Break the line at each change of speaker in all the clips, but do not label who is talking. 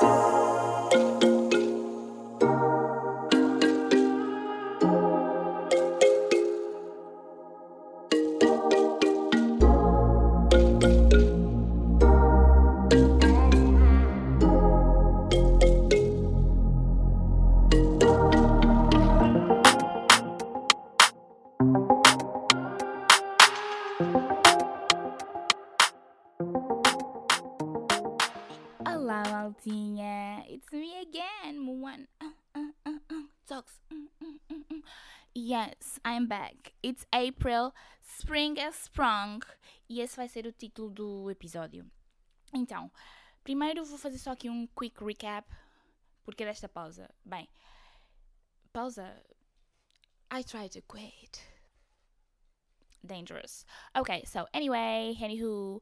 Bye. April. Spring has sprung. E esse vai ser o título do episódio. Então, primeiro vou fazer só aqui um quick recap. Porque desta pausa? Bem, pausa. I tried to quit. Dangerous. Ok, so anyway, anywho.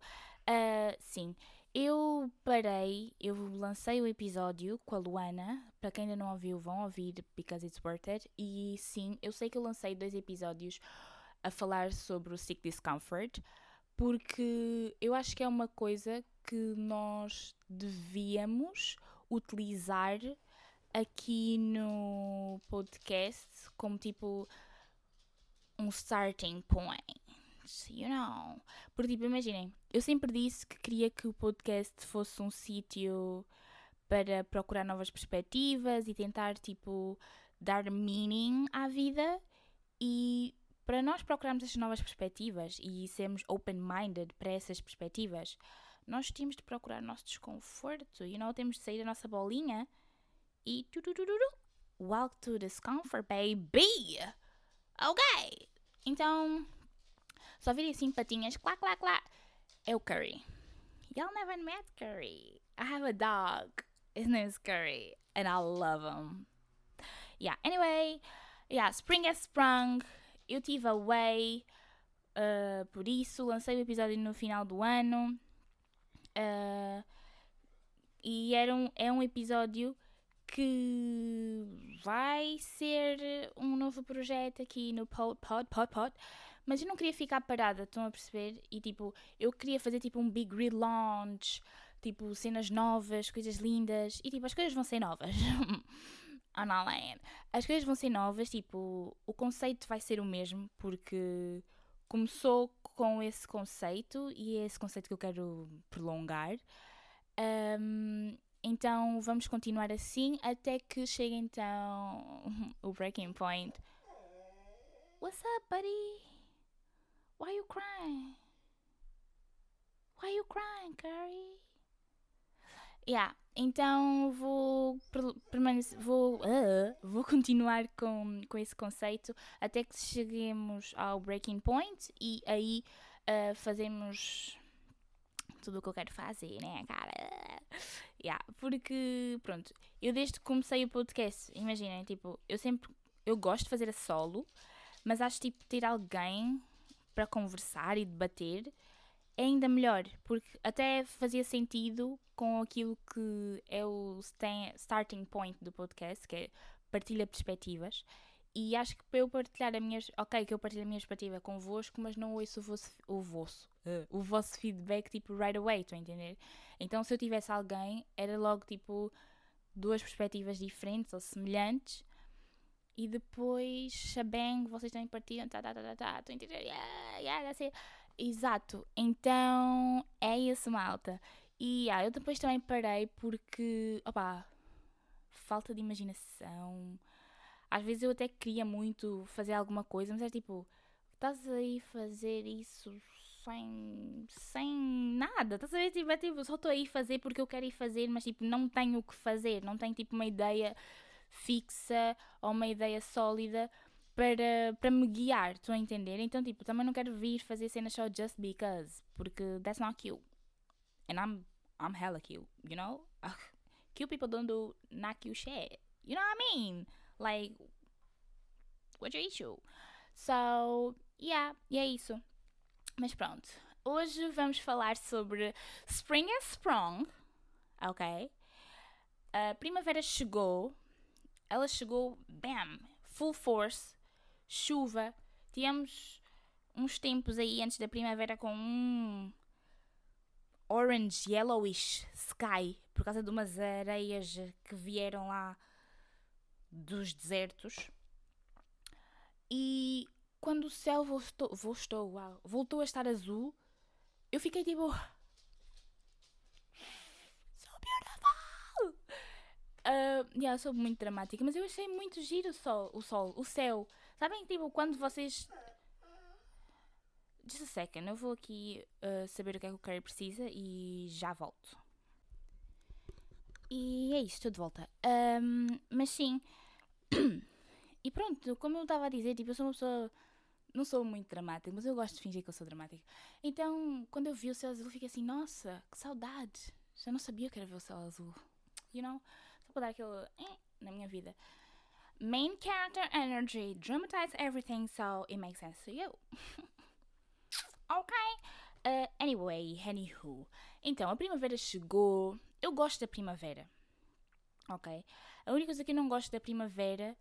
Uh, sim, eu parei, eu lancei o episódio com a Luana. Para quem ainda não ouviu, vão ouvir because it's worth it. E sim, eu sei que eu lancei dois episódios a falar sobre o sick discomfort, porque eu acho que é uma coisa que nós devíamos utilizar aqui no podcast como tipo um starting point. You know. Porque, tipo, imaginem, eu sempre disse que queria que o podcast fosse um sítio para procurar novas perspectivas e tentar, tipo, dar meaning à vida e para nós procurarmos essas novas perspectivas e sermos open-minded para essas perspectivas, nós temos de procurar o nosso desconforto, you know, temos de sair da nossa bolinha e tu, tu, tu, tu, to discomfort, baby! Ok! Então, só virem assim patinhas, clá, clá, clá, é o Curry. Y'all never met Curry. I have a dog. His name is Curry, and I love him. Yeah, anyway, yeah, Spring has sprung. Eu tive away, uh, por isso lancei o episódio no final do ano. Uh, e era um, é um episódio que vai ser um novo projeto aqui no Pod, Pod, Pod, Pod. Mas eu não queria ficar parada, estão a perceber? E tipo, eu queria fazer tipo um big relaunch, tipo cenas novas, coisas lindas. E tipo, as coisas vão ser novas. On all end. As coisas vão ser novas, tipo, o conceito vai ser o mesmo, porque começou com esse conceito e é esse conceito que eu quero prolongar. Um, então vamos continuar assim até que chegue então o breaking point. What's up, buddy? Why you crying? Why you crying, Curry? Yeah, então vou vou, uh, vou continuar com, com esse conceito até que cheguemos ao breaking point e aí uh, fazemos tudo o que eu quero fazer, né, cara? Yeah, porque, pronto, eu desde que comecei o podcast, imaginem, tipo, eu sempre, eu gosto de fazer a solo, mas acho, tipo, ter alguém para conversar e debater é ainda melhor, porque até fazia sentido com aquilo que é o starting point do podcast, que é partilha perspectivas. E acho que para eu partilhar a minha. Ok, que eu partilho a minha perspectiva convosco, mas não ouço o vosso. O vosso, uh, o vosso feedback tipo right away, estão a entender? Então se eu tivesse alguém, era logo tipo duas perspectivas diferentes ou semelhantes. E depois, shabang, vocês também partilham, tá, tá, tá, tá, tá, estão a entender? Yeah, yeah, that's it. Exato, então é isso, malta. E ah, eu depois também parei porque, opá, falta de imaginação. Às vezes eu até queria muito fazer alguma coisa, mas é tipo, estás aí fazer isso sem, sem nada, estás a ver? Tipo, é tipo, só estou aí a fazer porque eu quero ir fazer, mas tipo, não tenho o que fazer, não tenho tipo uma ideia fixa ou uma ideia sólida para, para me guiar, estão a entender? Então, tipo, também não quero vir fazer cenas só just because, porque that's not cute. And I'm, I'm hella cute, you know? cute people don't do not cute shit. You know what I mean? Like, what's your issue? So, yeah, e é isso. Mas pronto, hoje vamos falar sobre Spring and Sprung, ok? A primavera chegou, ela chegou, bam, full force, chuva. Tivemos uns tempos aí antes da primavera com um orange yellowish sky por causa de umas areias que vieram lá dos desertos. E quando o céu voltou, voltou, voltou a estar azul, eu fiquei tipo. So beautiful! Uh, yeah, sou muito dramática, mas eu achei muito giro o sol, o sol, o céu. Sabem, tipo, quando vocês. Just a second, eu vou aqui uh, saber o que é que o Carrie precisa e já volto. E é isso, estou de volta. Um, mas sim. e pronto, como eu estava a dizer, tipo, eu sou uma pessoa. Não sou muito dramática, mas eu gosto de fingir que eu sou dramática. Então, quando eu vi o céu azul, fiquei assim, nossa, que saudade. Já não sabia que era ver o céu azul. You know? Só para dar aquele. Eh, na minha vida. Main character energy, dramatize everything so it makes sense to you. ok. Uh, anyway, anywho. Então, a primavera chegou. Eu gosto da primavera. Ok? A única coisa que eu não gosto da primavera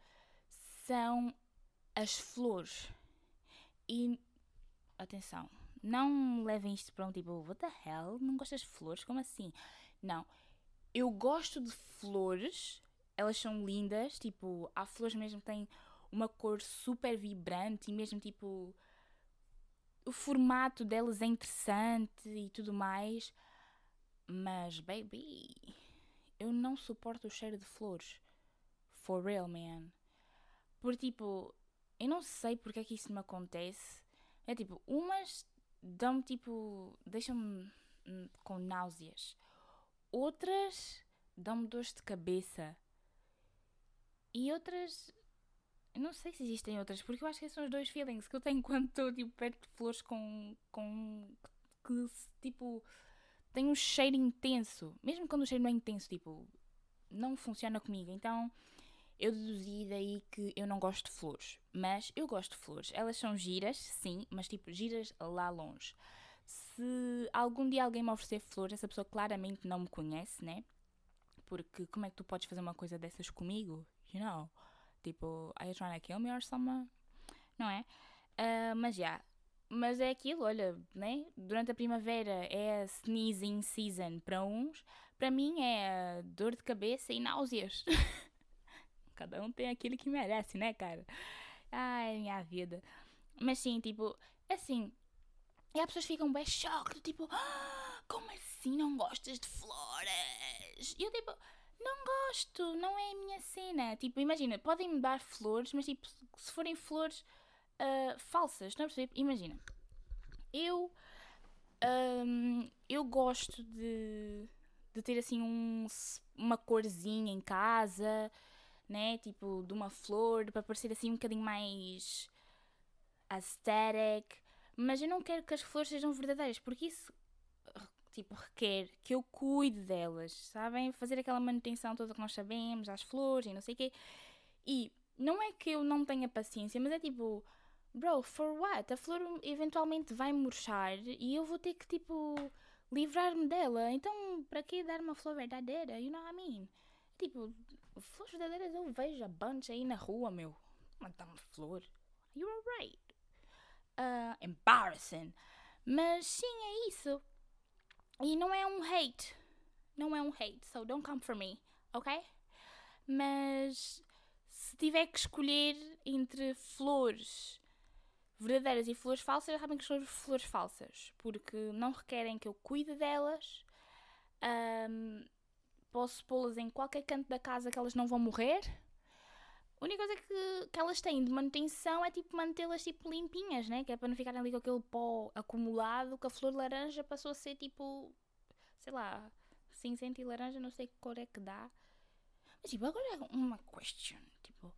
são as flores. E. Atenção. Não levem isto para um tipo, what the hell? Não gostas de flores? Como assim? Não. Eu gosto de flores. Elas são lindas. Tipo, há flores mesmo que têm uma cor super vibrante e mesmo tipo. O formato delas é interessante e tudo mais. Mas, baby, eu não suporto o cheiro de flores. For real, man. Por tipo, eu não sei porque é que isso me acontece. É tipo, umas dão-me tipo. deixam-me hum, com náuseas. Outras dão-me dores de cabeça. E outras. Não sei se existem outras, porque eu acho que esses são os dois feelings que eu tenho quando estou tipo, perto de flores com. com. que tipo tem um cheiro intenso. Mesmo quando o cheiro não é intenso, tipo, não funciona comigo. Então eu deduzi daí que eu não gosto de flores. Mas eu gosto de flores. Elas são giras, sim, mas tipo, giras lá longe. Se algum dia alguém me oferecer flores, essa pessoa claramente não me conhece, né? Porque como é que tu podes fazer uma coisa dessas comigo? You know? Tipo, are you trying to kill me or something? Não é? Uh, mas já, yeah, mas é aquilo, olha, né? Durante a primavera é a sneezing season para uns, para mim é dor de cabeça e náuseas. Cada um tem aquele que merece, né, cara? Ai, minha vida. Mas sim, tipo, assim. E as pessoas ficam bem choque, tipo, ah, como assim não gostas de flores? E eu, tipo, não gosto, não é a minha cena. Tipo, imagina, podem-me dar flores, mas tipo, se forem flores uh, falsas, não perceber? Imagina, eu, um, eu gosto de, de ter assim um, uma corzinha em casa, né? Tipo, de uma flor, para parecer assim um bocadinho mais aesthetic. Mas eu não quero que as flores sejam verdadeiras, porque isso tipo, requer que eu cuide delas, sabem? Fazer aquela manutenção toda que nós sabemos, às flores e não sei o quê. E não é que eu não tenha paciência, mas é tipo, bro, for what? A flor eventualmente vai murchar e eu vou ter que, tipo, livrar-me dela. Então, para que dar uma flor verdadeira? You know what I mean? Tipo, flores verdadeiras eu vejo a bunch aí na rua, meu. Matar uma flor. You're right. Uh, embarrassing. Mas sim, é isso. E não é um hate. Não é um hate, so don't come for me, ok? Mas se tiver que escolher entre flores verdadeiras e flores falsas, eu sabem que são flores falsas, porque não requerem que eu cuide delas. Um, posso pô-las em qualquer canto da casa que elas não vão morrer. A única coisa que, que elas têm de manutenção é tipo mantê-las tipo limpinhas, né? Que é para não ficarem ali com aquele pó acumulado que a flor laranja passou a ser tipo, sei lá, cinzento e laranja, não sei que cor é que dá. Mas tipo, agora é uma question, tipo,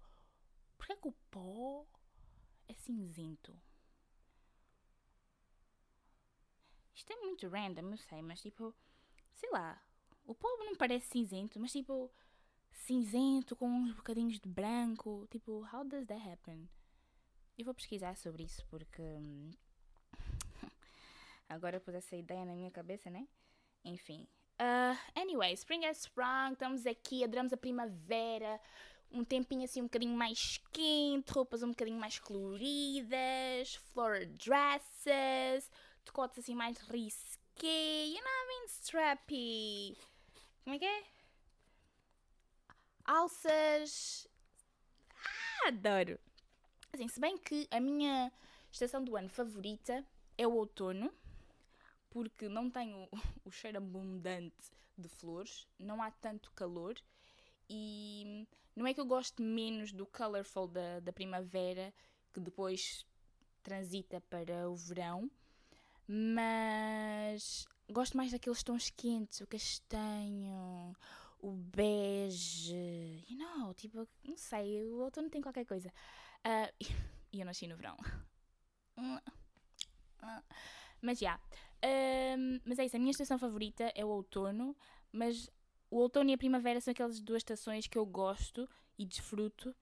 porquê que o pó é cinzento. Isto é muito random, eu sei, mas tipo, sei lá, o povo não parece cinzento, mas tipo, cinzento com uns bocadinhos de branco. Tipo, how does that happen? Eu vou pesquisar sobre isso porque. Hum, agora pus essa ideia na minha cabeça, né? Enfim. Uh, anyway, Spring has sprung, estamos aqui, adoramos a primavera um tempinho assim um bocadinho mais quente, roupas um bocadinho mais coloridas, floral dresses, decotes assim mais risqué? You know I mean strappy. Como é que é? Alças. Ah, adoro! Assim, se bem que a minha estação do ano favorita é o outono, porque não tem o, cheiro abundante de flores, não há tanto calor e não é que eu gosto menos do colorful da, da primavera, que depois transita para o verão, mas gosto mais daqueles tons quentes, o castanho, o bege, you know, tipo, não sei, o outono tem qualquer coisa. Uh, e eu nasci no verão. mas já. Yeah. Um, mas é isso, a minha estação favorita é o outono, mas o outono e a primavera são aquelas duas estações que eu gosto e desfruto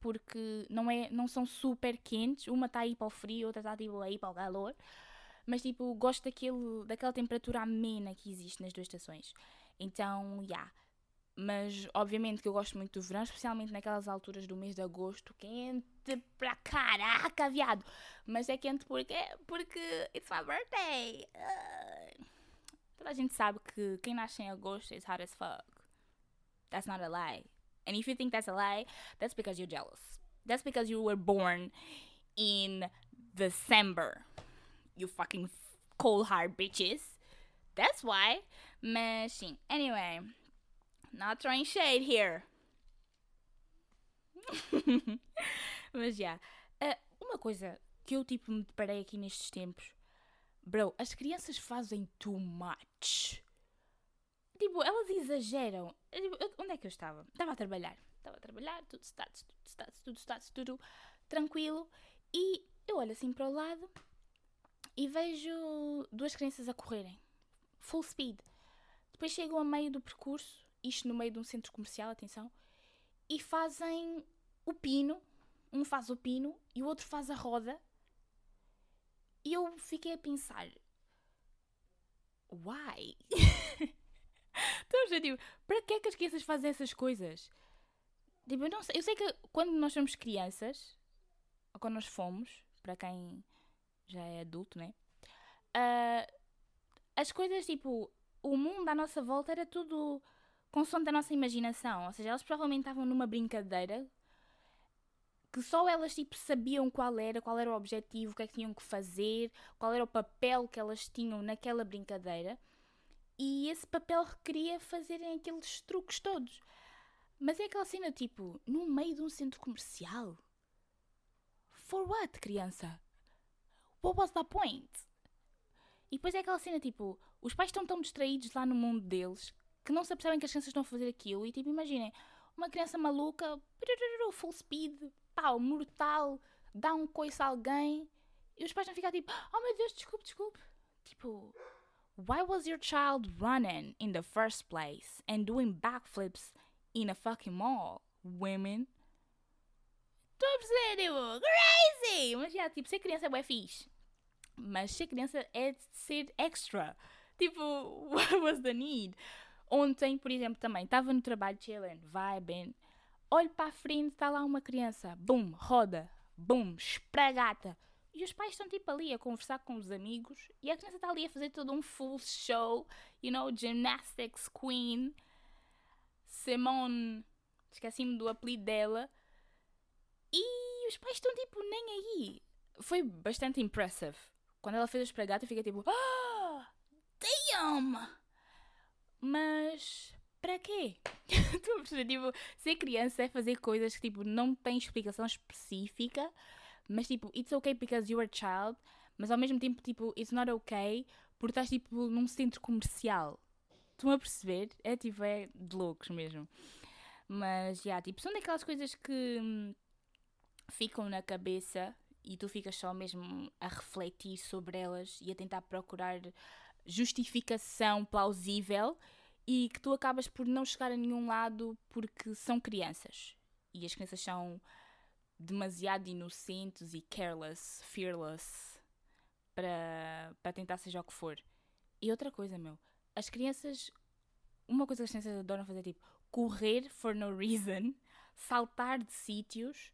porque não, é, não são super quentes, uma está aí para o frio, outra está tipo, aí para o calor, mas tipo, gosto daquele, daquela temperatura amena que existe nas duas estações. Então, já. Yeah. Mas obviamente que eu gosto muito do verão, especialmente naquelas alturas do mês de agosto, quente pra caraca, viado. Mas é quente porque porque it's my birthday. Uh, toda a gente sabe que quem nasce em agosto is hot as fuck. That's not a lie. And if you think that's a lie, that's because you're jealous. That's because you were born in December. You fucking cold hard bitches. That's why. Mas sim. Anyway. Not throwing shade here. Mas já. Yeah. Uh, uma coisa que eu tipo me deparei aqui nestes tempos. Bro, as crianças fazem too much. Tipo, elas exageram. Tipo, onde é que eu estava? Estava a trabalhar. Estava a trabalhar, tudo status, tudo status, tudo status, tudo tranquilo. E eu olho assim para o lado e vejo duas crianças a correrem. Full speed. Depois chegam a meio do percurso isto no meio de um centro comercial, atenção, e fazem o pino, um faz o pino e o outro faz a roda. E eu fiquei a pensar, why? Então, já tipo, para que é que as crianças fazem essas coisas? Tipo, eu não sei, eu sei que quando nós somos crianças, ou quando nós fomos, para quem já é adulto, né? Uh, as coisas, tipo, o mundo à nossa volta era tudo consoante a nossa imaginação. Ou seja, elas provavelmente estavam numa brincadeira que só elas tipo sabiam qual era, qual era o objetivo, o que é que tinham que fazer, qual era o papel que elas tinham naquela brincadeira. E esse papel requeria fazerem aqueles truques todos. Mas é aquela cena tipo, no meio de um centro comercial. For what, criança? What was the point? E depois é aquela cena tipo, os pais estão tão distraídos lá no mundo deles que não se apercebem que as crianças estão a fazer aquilo. E tipo, imaginem, uma criança maluca, full speed, pau, mortal, dá um coice a alguém e os pais vão ficar tipo, oh meu Deus, desculpe, desculpe. Tipo, why was your child running in the first place and doing backflips in a fucking mall, women? Estou a perceber, tipo, crazy! Mas já, tipo, ser criança é bué fixe. Mas ser criança é ser extra. Tipo, what was the need? Ontem, por exemplo, também estava no trabalho chilling, vai bem. Olho para a frente, está lá uma criança, bum, roda, bum, espragata. E os pais estão tipo ali a conversar com os amigos e a criança está ali a fazer todo um full show, you know, gymnastics queen. Simone, esqueci-me do apelido dela. E os pais estão tipo nem aí. Foi bastante impressive. Quando ela fez a espragata, eu fiquei tipo, ah, damn! Mas para quê? tipo, ser criança é fazer coisas que tipo, não têm explicação específica, mas tipo, it's okay because you're a child, mas ao mesmo tempo, tipo, it's not okay porque estás tipo num centro comercial. Estão a perceber? É tipo, é de loucos mesmo. Mas, já, yeah, tipo, são daquelas coisas que hum, ficam na cabeça e tu ficas só mesmo a refletir sobre elas e a tentar procurar justificação plausível e que tu acabas por não chegar a nenhum lado porque são crianças. E as crianças são demasiado inocentes e careless, fearless para, para tentar seja o que for. E outra coisa, meu, as crianças. Uma coisa que as crianças adoram fazer é tipo correr for no reason, saltar de sítios,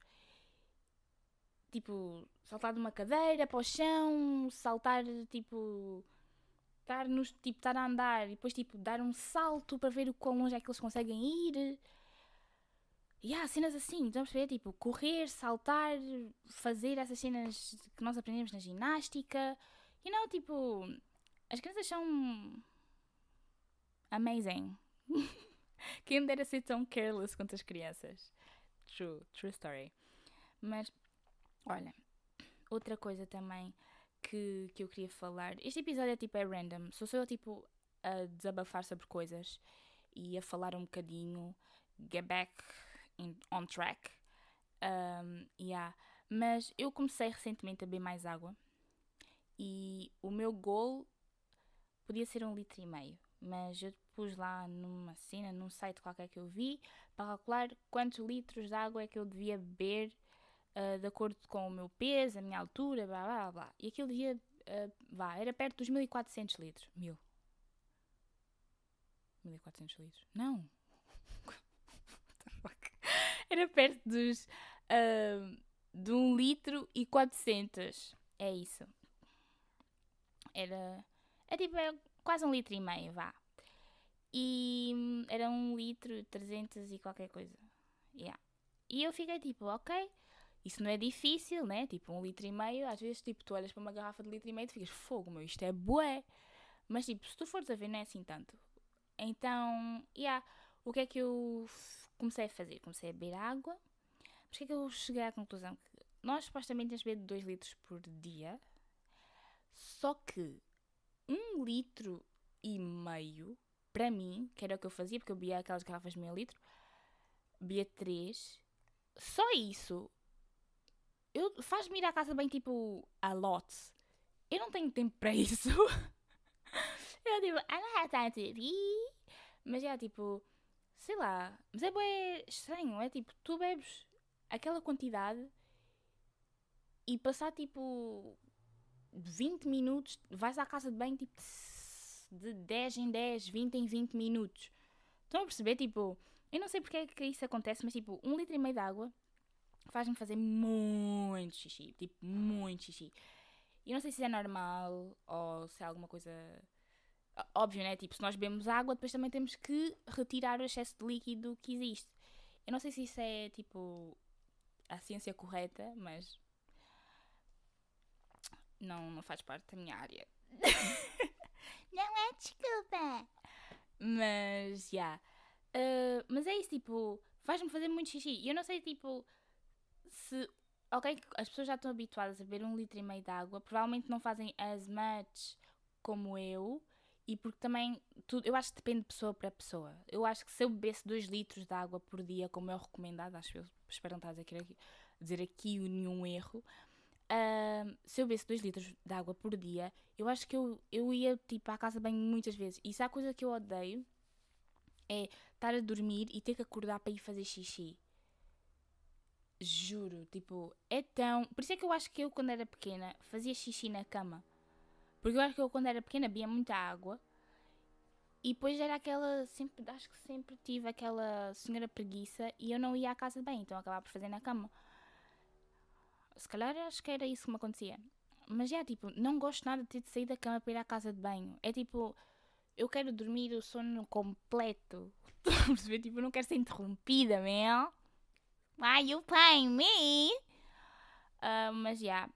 tipo, saltar de uma cadeira para o chão, saltar tipo estar, nos, tipo, estar a andar e depois tipo, dar um salto para ver o quão longe é que eles conseguem ir. E há cenas assim, a perceber? Tipo, correr, saltar, fazer essas cenas que nós aprendemos na ginástica. E não, tipo, as crianças são amazing. Quem dera ser tão careless quanto as crianças. True, true story. Mas, olha, outra coisa também que, que eu queria falar. Este episódio é tipo é random. Sou só eu tipo a desabafar sobre coisas e a falar um bocadinho. Get back in, on track. Um, yeah. Mas eu comecei recentemente a beber mais água e o meu goal podia ser um litro e meio, mas eu pus lá numa cena, num site qualquer que eu vi, para calcular quantos litros de água é que eu devia beber uh, de acordo com o meu peso, a minha altura, blá blá blá. E aquilo devia, uh, vá, era perto dos 1400 litros. Mil. 1400 litros? Não. era perto dos. Uh, de 1 litro e 400. É isso. Era. É tipo, é quase um litro e meio, vá. E hum, era um litro, 300 e qualquer coisa. Yeah. E eu fiquei tipo, ok, isso não é difícil, né? Tipo, um litro e meio, às vezes, tipo, tu olhas para uma garrafa de litro e meio e ficas, fogo, meu, isto é bué. Mas, tipo, se tu fores a ver, não é assim tanto. Então, yeah, o que é que eu comecei a fazer? Comecei a beber água. Mas o que é que eu cheguei à conclusão? Que nós, supostamente, temos de beber 2 litros por dia. Só que um litro e meio, para mim, que era o que eu fazia, porque eu bebia aquelas garrafas de meio litro, bebia 3. Só isso eu faz-me ir à casa bem tipo a lot. Eu não tenho tempo para isso. eu tipo, I don't have time to be. Mas é tipo, sei lá, mas é bem estranho, é tipo, tu bebes aquela quantidade e passar tipo 20 minutos, vais à casa de banho tipo de 10 em 10, 20 em 20 minutos. Estão a perceber? Tipo, eu não sei porque é que isso acontece, mas tipo, um litro e meio de água faz-me fazer muito xixi. Tipo, muito xixi. E não sei se é normal ou se é alguma coisa. Óbvio, né? Tipo, se nós bebemos água, depois também temos que retirar o excesso de líquido que existe. Eu não sei se isso é, tipo, a ciência correta, mas. Não, não faz parte da minha área. não é desculpa! Mas, já. Yeah. Uh, mas é isso, tipo, faz-me fazer muito xixi. E eu não sei, tipo, se. Ok, as pessoas já estão habituadas a beber um litro e meio de água, provavelmente não fazem as much como eu, e porque também tudo, eu acho que depende de pessoa para pessoa. Eu acho que se eu bebesse 2 litros de água por dia, como é o recomendado, acho que eu espero não estar a dizer aqui, dizer aqui nenhum erro. Uh, se eu bebesse 2 litros de água por dia, eu acho que eu, eu ia tipo à casa bem muitas vezes. E se há coisa que eu odeio é estar a dormir e ter que acordar para ir fazer xixi. Juro, tipo, é tão. Por isso é que eu acho que eu, quando era pequena, fazia xixi na cama. Porque eu acho que eu, quando era pequena, bebia muita água. E depois era aquela. Sempre, acho que sempre tive aquela senhora preguiça e eu não ia à casa de bem, então acabava por fazer na cama. Se calhar acho que era isso que me acontecia. Mas é tipo, não gosto nada de ter de sair da cama para ir à casa de banho. É tipo, eu quero dormir o sono completo. tipo, eu não quero ser interrompida, meu. Why you playing me? Uh, mas já. Yeah,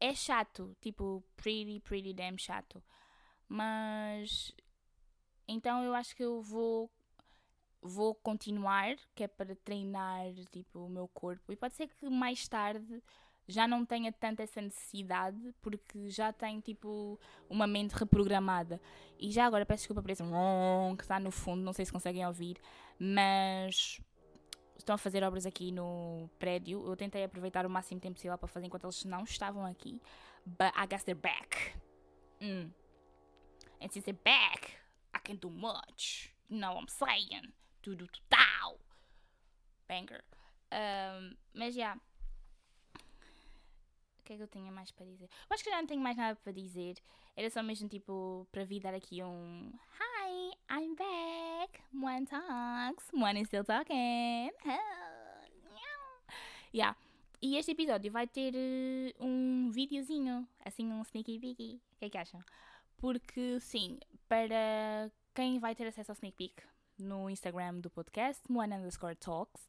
é chato. Tipo, pretty, pretty damn chato. Mas. Então eu acho que eu vou. Vou continuar, que é para treinar tipo, o meu corpo. E pode ser que mais tarde já não tenha tanta essa necessidade porque já tenho tipo uma mente reprogramada. E já agora peço desculpa por esse que está no fundo, não sei se conseguem ouvir, mas estão a fazer obras aqui no prédio. Eu tentei aproveitar o máximo tempo possível para fazer enquanto eles não estavam aqui. But I guess they're back. Mm. And since they're back, I can do much. You know what I'm saying? Tudo total. Banger. Um, mas já. Yeah. O que é que eu tinha mais para dizer? Eu acho que já não tenho mais nada para dizer. Era só mesmo tipo para vir dar aqui um Hi, I'm back. One talks, one is still talking. yeah. E este episódio vai ter uh, um videozinho, assim, um sneaky peeky. O que é que acham? porque sim, para quem vai ter acesso ao sneak peek no Instagram do podcast, Moana underscore talks,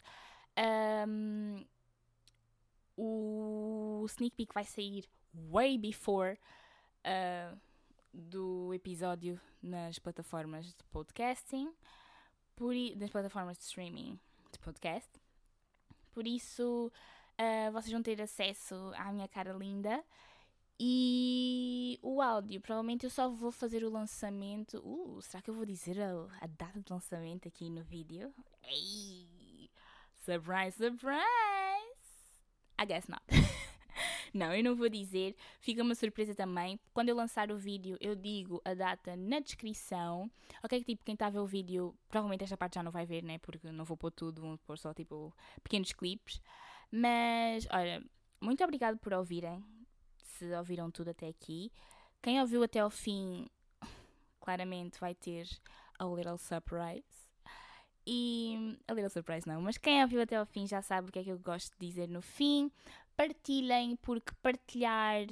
um, o sneak peek vai sair way before uh, do episódio nas plataformas de podcasting, por, nas plataformas de streaming de podcast. Por isso, uh, vocês vão ter acesso à minha cara linda. E o áudio, provavelmente eu só vou fazer o lançamento. Uh, será que eu vou dizer a, a data de lançamento aqui no vídeo? Ei! Surprise, surprise! I guess not. não, eu não vou dizer. Fica uma surpresa também. Quando eu lançar o vídeo, eu digo a data na descrição. Ok, tipo, quem está a ver o vídeo, provavelmente esta parte já não vai ver, né? Porque não vou pôr tudo, vou pôr só tipo pequenos clipes. Mas, olha, muito obrigado por ouvirem. Se ouviram tudo até aqui. Quem ouviu até ao fim, claramente vai ter a little surprise. E. A little surprise não, mas quem ouviu até ao fim já sabe o que é que eu gosto de dizer no fim. Partilhem, porque partilhar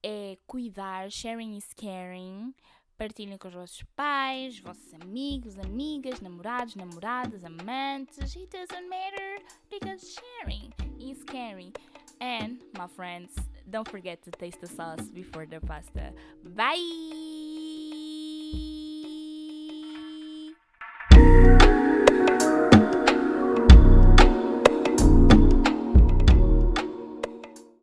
é cuidar, sharing is caring. Partilhem com os vossos pais, vossos amigos, amigas, namorados, namoradas, amantes. It doesn't matter because sharing is caring. And, my friends, don't forget to taste the sauce before the pasta. Bye!